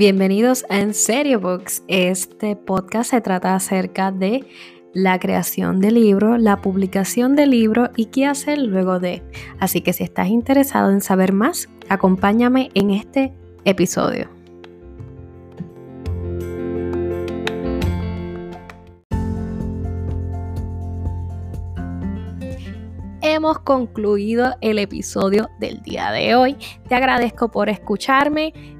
Bienvenidos a En Serio Books. Este podcast se trata acerca de la creación de libro, la publicación de libro y qué hacer luego de. Así que si estás interesado en saber más, acompáñame en este episodio. Hemos concluido el episodio del día de hoy. Te agradezco por escucharme.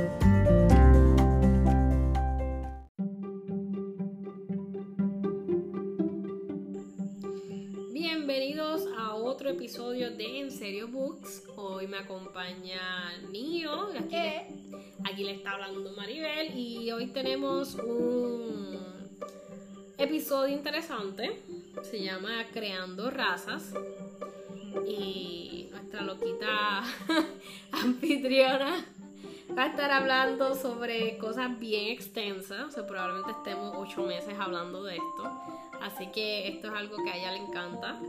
Hoy me acompaña Nio, aquí, le, aquí le está hablando Maribel y hoy tenemos un episodio interesante. Se llama Creando Razas y nuestra loquita anfitriona va a estar hablando sobre cosas bien extensas. O sea, probablemente estemos ocho meses hablando de esto. Así que esto es algo que a ella le encanta.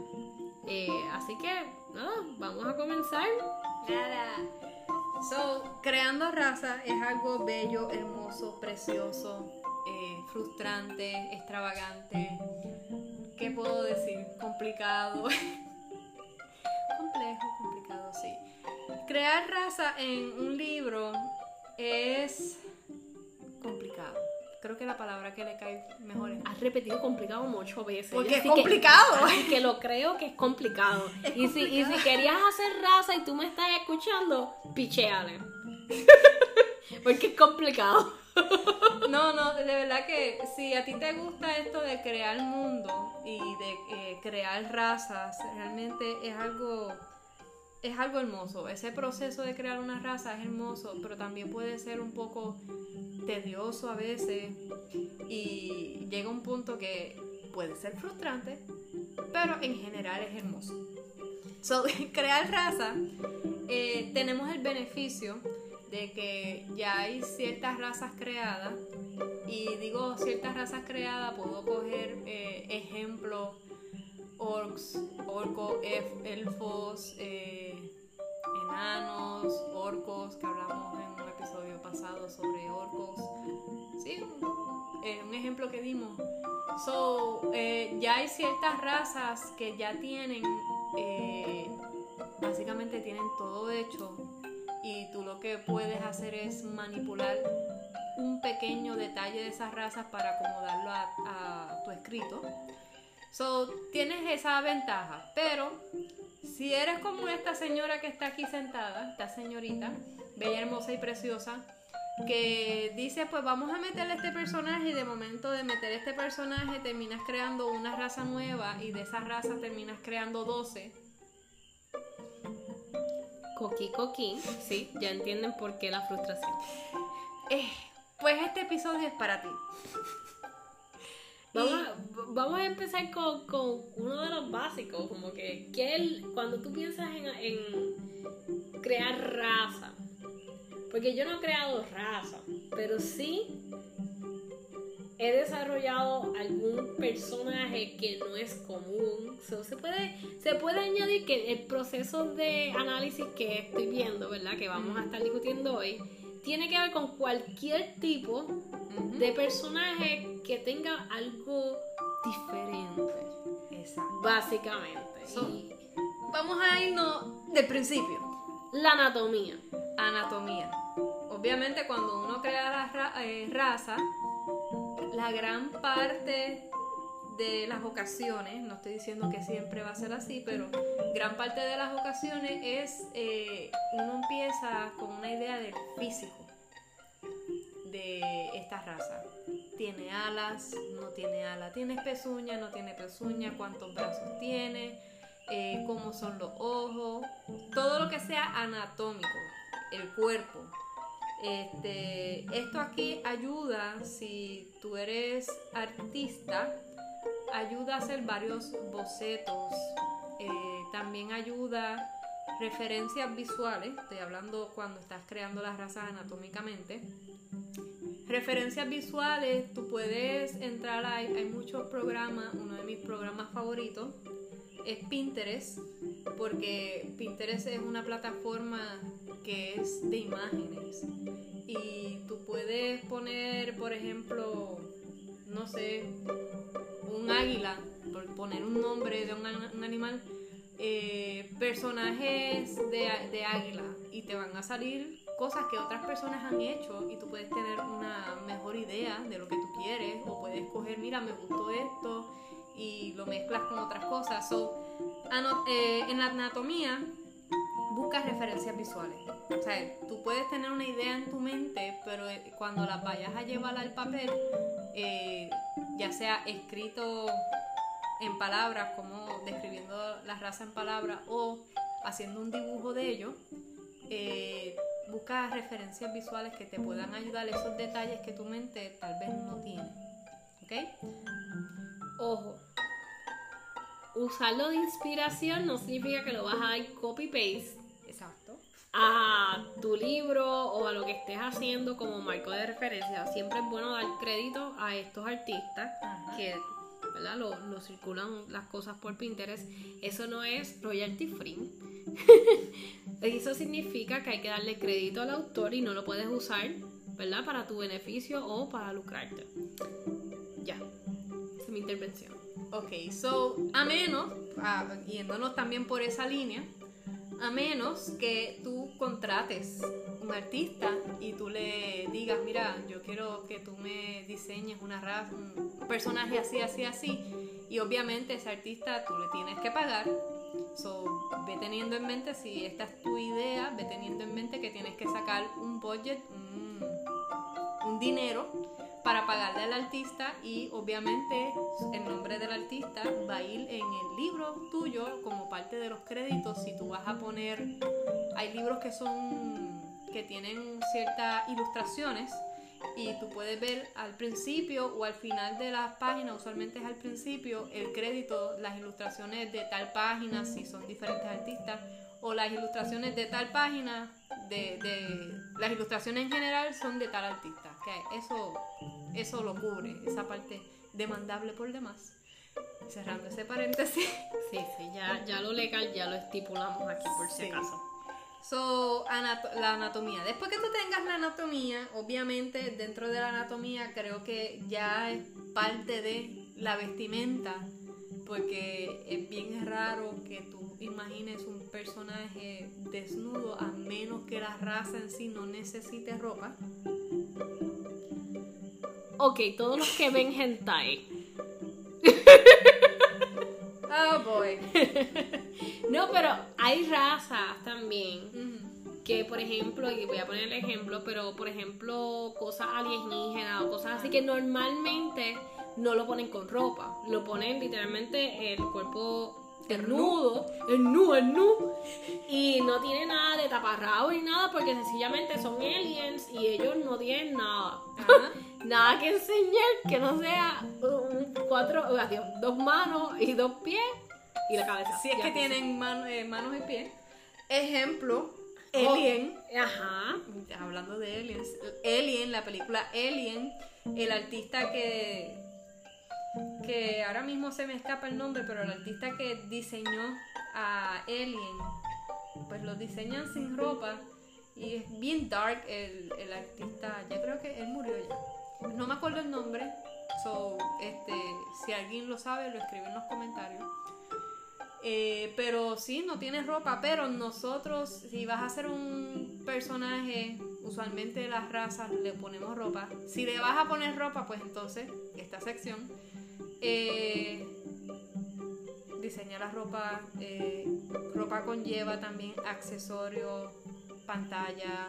Eh, así que, nada, vamos a comenzar. Nada. So, creando raza es algo bello, hermoso, precioso, eh, frustrante, extravagante. ¿Qué puedo decir? Complicado. Complejo, complicado, sí. Crear raza en un libro es complicado. Creo que la palabra que le cae mejor es. Has repetido complicado muchas veces. Porque es que- complicado. así que lo creo que es complicado. Es y, si, y si querías hacer raza y tú me estás escuchando, picheale. Porque es complicado. No, no, de verdad que si a ti te gusta esto de crear mundo y de eh, crear razas, realmente es algo es algo hermoso. Ese proceso de crear una raza es hermoso, pero también puede ser un poco tedioso a veces y llega un punto que puede ser frustrante, pero en general es hermoso. So, crear raza, eh, tenemos el beneficio de que ya hay ciertas razas creadas y digo ciertas razas creadas, puedo coger eh, orcs, orcos, elfos, eh, enanos, orcos, que hablamos en un episodio pasado sobre orcos. Sí, eh, un ejemplo que dimos. So, eh, ya hay ciertas razas que ya tienen, básicamente tienen todo hecho y tú lo que puedes hacer es manipular un pequeño detalle de esas razas para acomodarlo a tu escrito. So, tienes esa ventaja, pero si eres como esta señora que está aquí sentada, esta señorita, bella, hermosa y preciosa, que dice, pues vamos a meterle este personaje y de momento de meter este personaje terminas creando una raza nueva y de esa raza terminas creando 12. Coqui, coqui. Sí, ya entienden por qué la frustración. Eh, pues este episodio es para ti. Vamos a, vamos a empezar con, con uno de los básicos, como que, que el- cuando tú piensas en, en crear raza, porque yo no he creado raza, pero sí he desarrollado algún personaje que no es común. So, se, puede, se puede añadir que el proceso de análisis que estoy viendo, ¿verdad? Que vamos a estar discutiendo hoy, tiene que ver con cualquier tipo de personaje que tenga algo diferente, Exacto. básicamente. So- Y Vamos a irnos del principio. la anatomía. Anatomía. Obviamente cuando uno crea la ra- eh, raza, la gran parte de las ocasiones, no estoy diciendo que siempre va a ser así, pero gran parte de las ocasiones es eh, uno empieza con una idea del físico de esta raza. Tiene alas, no tiene alas, tiene pezuña, no tiene pezuña, cuántos brazos tiene, eh, cómo son los ojos, todo lo que sea anatómico, el cuerpo. Este, esto aquí ayuda, si tú eres artista, ayuda a hacer varios bocetos. eh, también ayuda referencias visuales, estoy hablando cuando estás creando las razas anatómicamente. Referencias visuales, tú puedes entrar, hay, hay muchos programas, uno de mis programas favoritos es Pinterest, porque Pinterest es una plataforma que es de imágenes y tú puedes poner, por ejemplo, no sé, un águila, por poner un nombre de un, un animal, eh, personajes de, águila y te van a salir cosas que otras personas han hecho y tú puedes tener una mejor idea de lo que tú quieres o puedes coger, mira, me gustó esto y lo mezclas con otras cosas. So, eh, en anatomía buscas referencias visuales. O sea, tú puedes tener una idea en tu mente, pero eh, cuando la vayas a llevar al papel, eh, ya sea escrito en palabras, como describiendo la raza en palabras, o haciendo un dibujo de ello, eh, busca referencias visuales que te puedan ayudar esos detalles que tu mente tal vez no tiene. ¿Ok? Ojo, usarlo de inspiración no significa que lo vas a copy-paste. A tu libro o a lo que estés haciendo como marco de referencia. Siempre es bueno dar crédito a estos artistas que ¿verdad? Lo, lo, circulan las cosas por Pinterest. Eso no es royalty free. Eso significa que hay que darle crédito al autor y no lo puedes usar, ¿verdad? Para tu beneficio o para lucrarte. Ya. Esa es mi intervención. Ok, so, a menos, yéndonos también por esa línea, a menos que tú contrates un artista y tú le digas, mira, yo quiero que tú me diseñes una raza, un personaje así, así, así, y obviamente ese artista tú le tienes que pagar. So, ve teniendo en mente, si esta es tu idea, ve teniendo en mente que tienes que sacar un budget, un, un dinero para pagarle al artista y obviamente el nombre del artista va a ir en el libro tuyo como parte de los créditos si tú vas a poner hay libros que son que tienen ciertas ilustraciones y tú puedes ver al principio o al final de la página, usualmente es al principio, el crédito, las ilustraciones de tal página, si son diferentes artistas, o las ilustraciones de tal página, de, de las ilustraciones en general son de tal artista que eso, eso lo cubre, esa parte demandable por demás. Cerrando ese paréntesis. Sí, sí, ya, ya lo legal ya lo estipulamos aquí por si acaso. So, la anatomía. Después que tú tengas la anatomía, obviamente dentro de la anatomía creo que ya es parte de la vestimenta, porque es bien raro que tú imagines un personaje desnudo a menos que la raza en sí no necesite ropa. Ok, todos los que ven hentai. oh boy. no, pero hay razas también. Que, por ejemplo, y voy a poner el ejemplo, pero por ejemplo, cosas alienígenas o cosas así que normalmente no lo ponen con ropa. Lo ponen literalmente el cuerpo desnudo, el nu, el nu, y no tiene nada de taparrabo ni nada porque sencillamente son aliens y ellos no tienen nada. nada que enseñar que no sea un cuatro, dos manos y dos pies y la cabeza. Si es que tienen eh, manos y pies. Ejemplo, Alien. ajá. Hablando de aliens. Alien, la película Alien, el artista que que ahora mismo se me escapa el nombre, pero el artista que diseñó a Alien, pues lo diseñan sin ropa y es bien dark el, el artista, ya creo que él murió ya. No me acuerdo el nombre, so, este, si alguien lo sabe, lo escribe en los comentarios. Eh, pero sí, no tiene ropa, pero nosotros, si vas a hacer un personaje, usualmente las razas le ponemos ropa. Si le vas a poner ropa, pues entonces, esta sección eh, diseñar la ropa. Eh, ropa conlleva también accesorios, pantalla,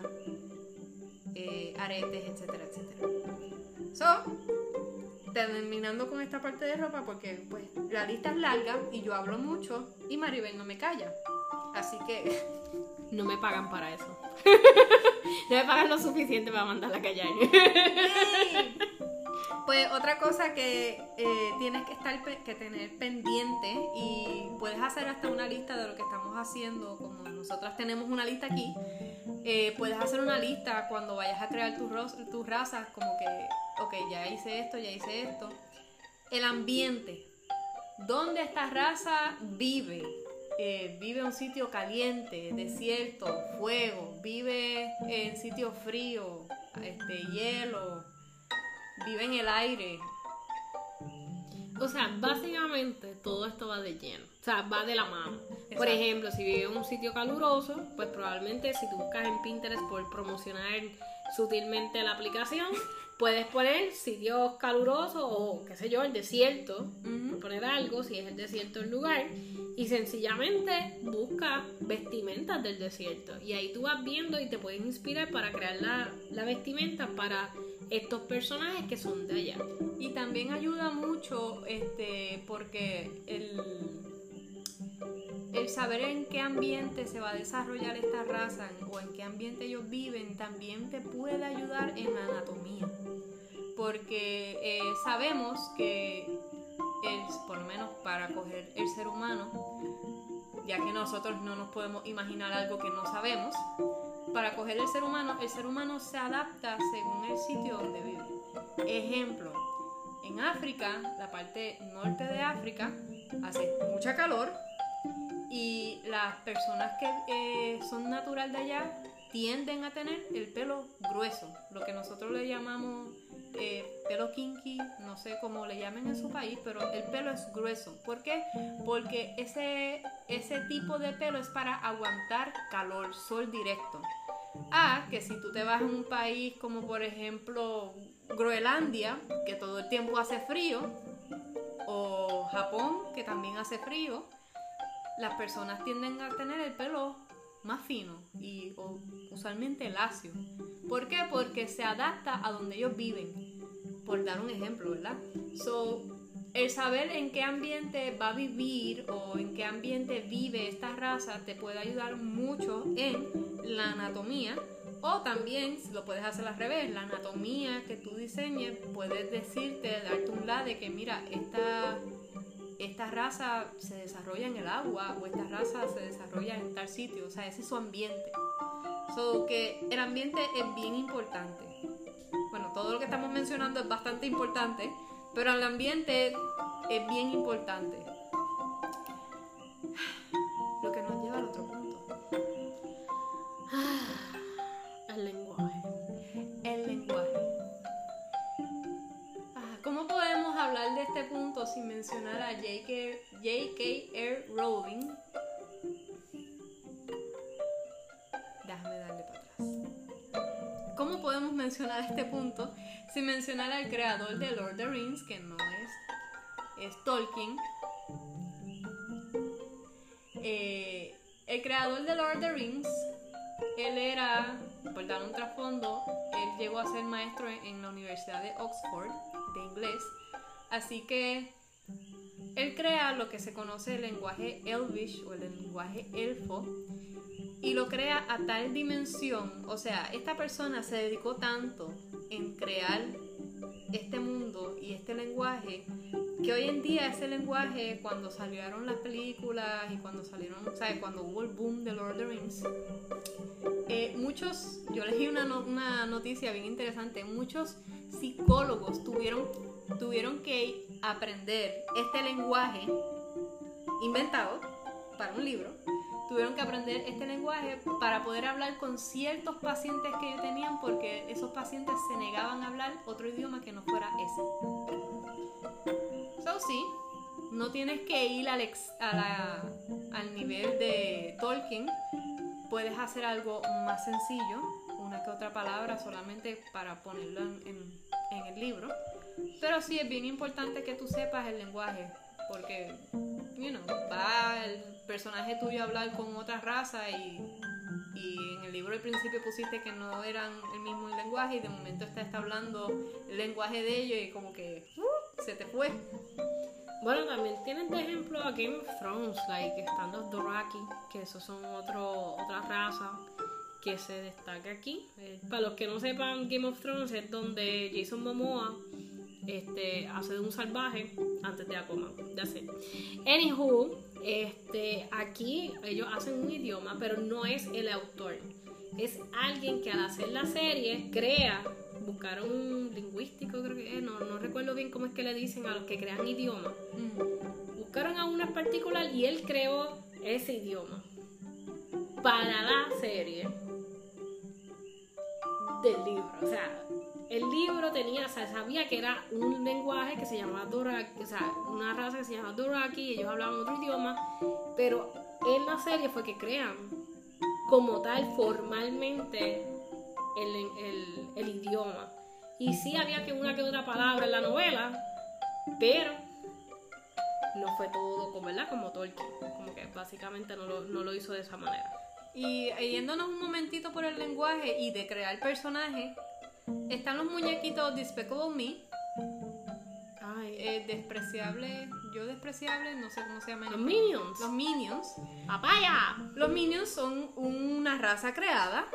eh, aretes, etcétera, etcétera. So, terminando con esta parte de ropa, porque pues la lista es larga y yo hablo mucho y Maribel no me calla. Así que. No me pagan para eso. no me pagan lo suficiente para mandarla a callar. Pues otra cosa que eh, tienes que estar que tener pendiente y puedes hacer hasta una lista de lo que estamos haciendo, como nosotras tenemos una lista aquí, eh, puedes hacer una lista cuando vayas a crear tus razas, como que, ok, ya hice esto, ya hice esto. El ambiente, ¿dónde esta raza vive? Eh, vive en un sitio caliente, desierto, fuego, vive en sitio frío, este, hielo, vive en el aire. O sea, básicamente todo esto va de lleno. O sea, va de la mano. Por ejemplo, si vive en un sitio caluroso, pues probablemente si tú buscas en Pinterest por promocionar sutilmente la aplicación, puedes poner sitios calurosos o qué sé yo, el desierto, poner algo, si es el desierto el lugar, y sencillamente busca vestimentas del desierto. Y ahí tú vas viendo y te puedes inspirar para crear la, la vestimenta para estos personajes que son de allá. Y también ayuda mucho este porque el, el saber en qué ambiente se va a desarrollar esta raza o en qué ambiente ellos viven también te puede ayudar en la anatomía. Porque eh, sabemos que, por lo menos para coger el ser humano, ya que nosotros no nos podemos imaginar algo que no sabemos, para coger el ser humano, el ser humano se adapta según el sitio donde vive. Ejemplo, en África, la parte norte de África, hace mucha calor y las personas que eh, son natural de allá tienden a tener el pelo grueso, lo que nosotros le llamamos eh, pelo kinky, no sé cómo le llamen en su país, pero el pelo es grueso. ¿Por qué? Porque ese, ese tipo de pelo es para aguantar calor, sol directo. A que si tú te vas a un país como por ejemplo Groenlandia, que todo el tiempo hace frío, o Japón, que también hace frío, las personas tienden a tener el pelo más fino y usualmente lacio. ¿Por qué? Porque se adapta a donde ellos viven. Por dar un ejemplo, ¿verdad? So, el saber en qué ambiente va a vivir o en qué ambiente vive esta raza te puede ayudar mucho en la anatomía o también, si lo puedes hacer al revés, la anatomía que tú diseñes puedes decirte, darte un lado de que mira, esta esta raza se desarrolla en el agua o esta raza se desarrolla en tal sitio, o sea, ese es su ambiente. So que el ambiente es bien importante. Bueno, todo lo que estamos mencionando es bastante importante, pero el ambiente es bien importante. ¿Cómo podemos mencionar este punto sin mencionar al creador de Lord of the Rings, que no es, es Tolkien? Eh, el creador de Lord of the Rings, él era, por dar un trasfondo, él llegó a ser maestro en la Universidad de Oxford de inglés, así que él crea lo que se conoce el lenguaje Elvish o el lenguaje elfo y lo crea a tal dimensión, o sea, esta persona se dedicó tanto en crear este mundo y este lenguaje que hoy en día ese lenguaje cuando salieron las películas y cuando salieron, ¿sabes? Cuando hubo el boom de Lord of the Rings, eh, muchos, yo leí una, una noticia bien interesante, muchos psicólogos tuvieron, tuvieron que aprender este lenguaje inventado para un libro tuvieron que aprender este lenguaje para poder hablar con ciertos pacientes que tenían porque esos pacientes se negaban a hablar otro idioma que no fuera ese. So sí, no tienes que ir al, al nivel de Tolkien, puedes hacer algo más sencillo, una que otra palabra solamente para ponerlo en, en el libro. Pero sí es bien importante que tú sepas el lenguaje, porque, you know, va el personaje tuyo hablar con otra raza y, y en el libro al principio pusiste que no eran el mismo lenguaje y de momento está, está hablando el lenguaje de ellos y como que uh, se te fue. Bueno, también tienen de ejemplo a Game of Thrones, like, están los Doraki, que esos son otro, otra raza que se destaca aquí. Eh, para los que no sepan, Game of Thrones es donde Jason Momoa este, hace de un salvaje antes de Aquaman. Ya sé. Anywho, este, aquí ellos hacen un idioma, pero no es el autor. Es alguien que al hacer la serie crea, buscaron un lingüístico, creo que es, no, no recuerdo bien cómo es que le dicen a los que crean idiomas. Buscaron a uno en particular y él creó ese idioma para la serie del libro. O sea, el libro tenía, o sea, sabía que era un lenguaje que se llamaba Doraki, o sea, una raza que se llamaba Doraki, y ellos hablaban otro idioma, pero en la serie fue que crean como tal formalmente el, idioma. Y sí había que una que otra palabra en la novela, pero no fue todo como, ¿verdad? como Tolkien. Como que básicamente no lo, no lo hizo de esa manera. Y yéndonos un momentito por el lenguaje y de crear personajes, están los muñequitos Despicable Me. Ay, eh, despreciable, yo despreciable, no sé cómo se llaman. los Minions. Los Minions. ¡Papaya! Los Minions son una raza creada.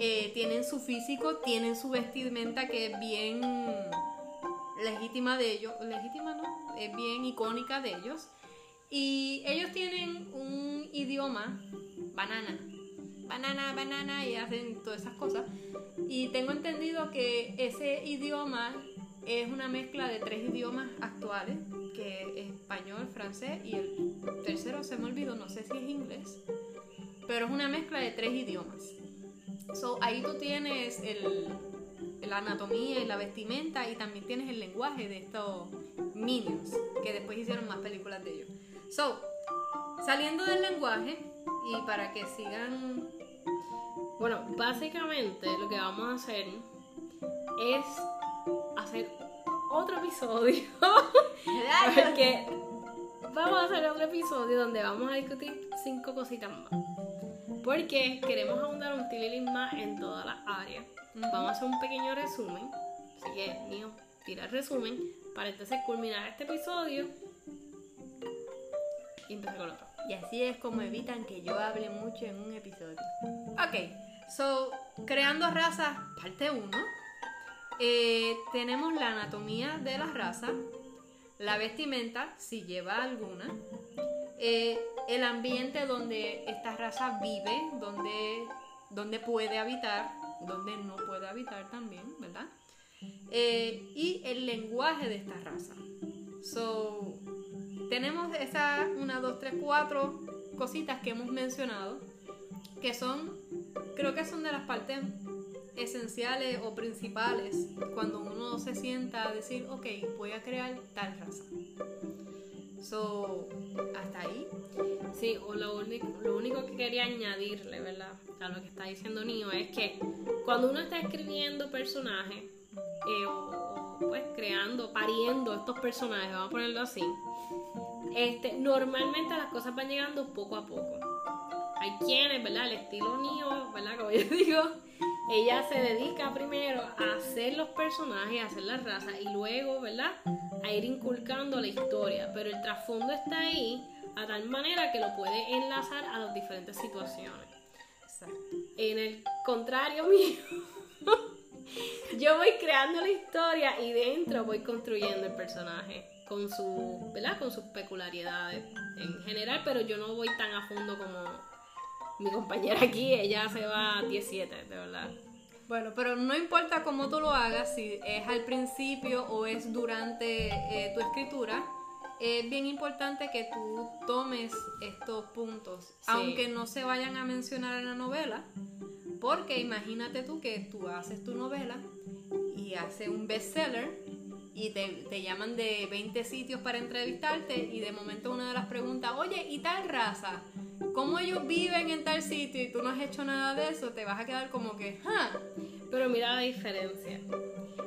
eh, tienen su físico, tienen su vestimenta que es bien legítima de ellos. Legítima, ¿no? Es bien icónica de ellos. Y ellos tienen un idioma, banana. Banana, banana, y hacen todas esas cosas. Y tengo entendido que ese idioma es una mezcla de tres idiomas actuales, que es español, francés y el tercero se me olvidó, no sé si es inglés, pero es una mezcla de tres idiomas. So, ahí tú tienes el, la anatomía y la vestimenta y también tienes el lenguaje de estos minions, que después hicieron más películas de ellos. So, saliendo del lenguaje y para que sigan Bueno, básicamente lo que vamos a hacer es hacer otro episodio. Porque vamos a hacer otro episodio donde vamos a discutir cinco cositas más. Porque queremos ahondar un tililín más en todas las áreas. Vamos a hacer un pequeño resumen. Así que, mío, tira el resumen para entonces culminar este episodio y empezar con otro. Y así es como evitan que yo hable mucho en un episodio. Ok, so, creando razas, parte 1. tenemos la anatomía de las razas, la vestimenta, si lleva alguna, eh, el ambiente donde esta raza vive, donde, donde puede habitar, donde no puede habitar también, ¿verdad? Eh, y el lenguaje de esta raza. So, tenemos esas 1, 2, 3, 4 cositas que hemos mencionado, que son, creo que son de las partes esenciales o principales cuando uno se sienta a decir, ok, voy a crear tal raza. So, hasta ahí. Sí, o lo único, lo único que quería añadirle, ¿verdad? A lo que está diciendo Nio es que cuando uno está escribiendo personajes, eh, o, o, pues creando, pariendo estos personajes, vamos a ponerlo así, este, normalmente las cosas van llegando poco a poco. Hay quienes, ¿verdad? El estilo Nio, ¿verdad? Como yo digo, ella se dedica primero a hacer los personajes, a hacer las razas y luego, ¿verdad? A ir inculcando la historia. Pero el trasfondo está ahí a tal manera que lo puede enlazar a las diferentes situaciones. Exacto. En el contrario mío, yo voy creando la historia y dentro voy construyendo el personaje con su, ¿verdad? Con sus peculiaridades en general, pero yo no voy tan a fondo como mi compañera aquí, ella se va a 17, de verdad. Bueno, pero no importa cómo tú lo hagas, si es al principio o es durante eh, tu escritura, es bien importante que tú tomes estos puntos, Sí. aunque no se vayan a mencionar en la novela, porque imagínate tú que tú haces tu novela y haces un bestseller y te, te llaman de 20 sitios para entrevistarte y de momento una de las preguntas, oye, ¿y tal raza? ¿Cómo ellos viven en tal sitio y tú no has hecho nada de eso? Te vas a quedar como que, "Ah, Pero mira la diferencia.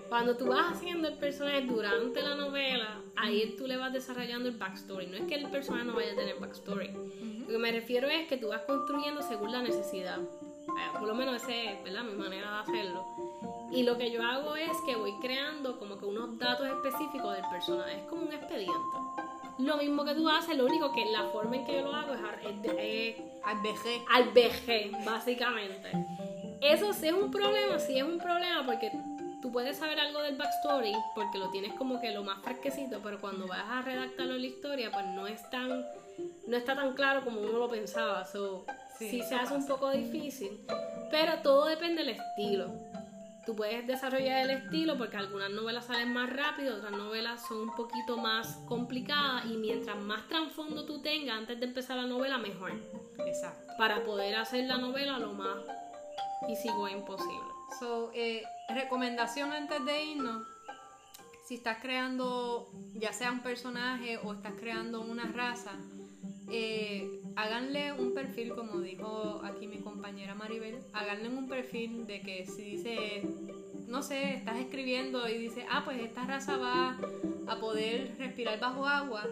Cuando tú vas haciendo el personaje durante la novela, ahí tú le vas desarrollando el backstory. No es que el personaje no vaya a tener backstory. Lo que me refiero es que tú vas construyendo según la necesidad. Eh, Por lo menos esa es ¿verdad? mi manera de hacerlo. Y lo que yo hago es que voy creando como que unos datos específicos del personaje. Es como un expediente. Lo mismo que tú haces, lo único que la forma en que yo lo hago es, al vejez. al VG, básicamente. Eso sí es un problema, sí es un problema porque tú puedes saber algo del backstory porque lo tienes como que lo más fresquecito, pero cuando vas a redactarlo en la historia, pues no es tan no está tan claro como uno lo pensaba. So, sí, se hace un poco difícil, pero todo depende del estilo. Tú puedes desarrollar el estilo porque algunas novelas salen más rápido, otras novelas son un poquito más complicadas y mientras más trasfondo tú tengas antes de empezar la novela, mejor. Exacto. Para poder hacer la novela lo más easy going posible. So, eh, recomendación antes de irnos, si estás creando ya sea un personaje o estás creando una raza, eh, háganle un perfil, como dijo aquí mi compañera Maribel, háganle un perfil de que si dice, no sé, estás escribiendo y dice, ah, pues esta raza va a poder respirar bajo agua,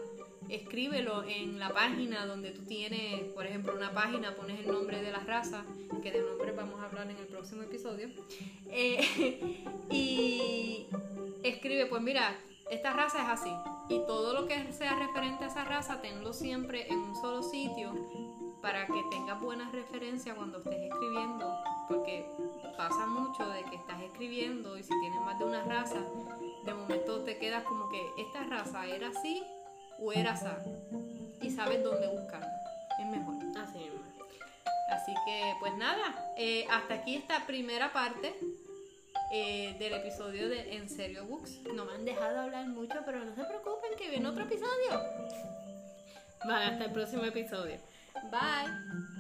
escríbelo en la página donde tú tienes, por ejemplo, una página, pones el nombre de la raza, que de nombre vamos a hablar en el próximo episodio, eh, y escribe, pues mira, esta raza es así. Y todo lo que sea referente a esa raza, tenlo siempre en un solo sitio para que tengas buena referencia cuando estés escribiendo. Porque pasa mucho de que estás escribiendo y si tienes más de una raza, de momento te quedas como que esta raza era así o era así. Y sabes dónde buscarla. Es mejor. Así es. Así que, pues nada, eh, hasta aquí esta primera parte eh, del episodio de En Serio Books. No me han dejado hablar mucho, pero no se preocupen que viene otro episodio. Vale, hasta el próximo episodio. Bye.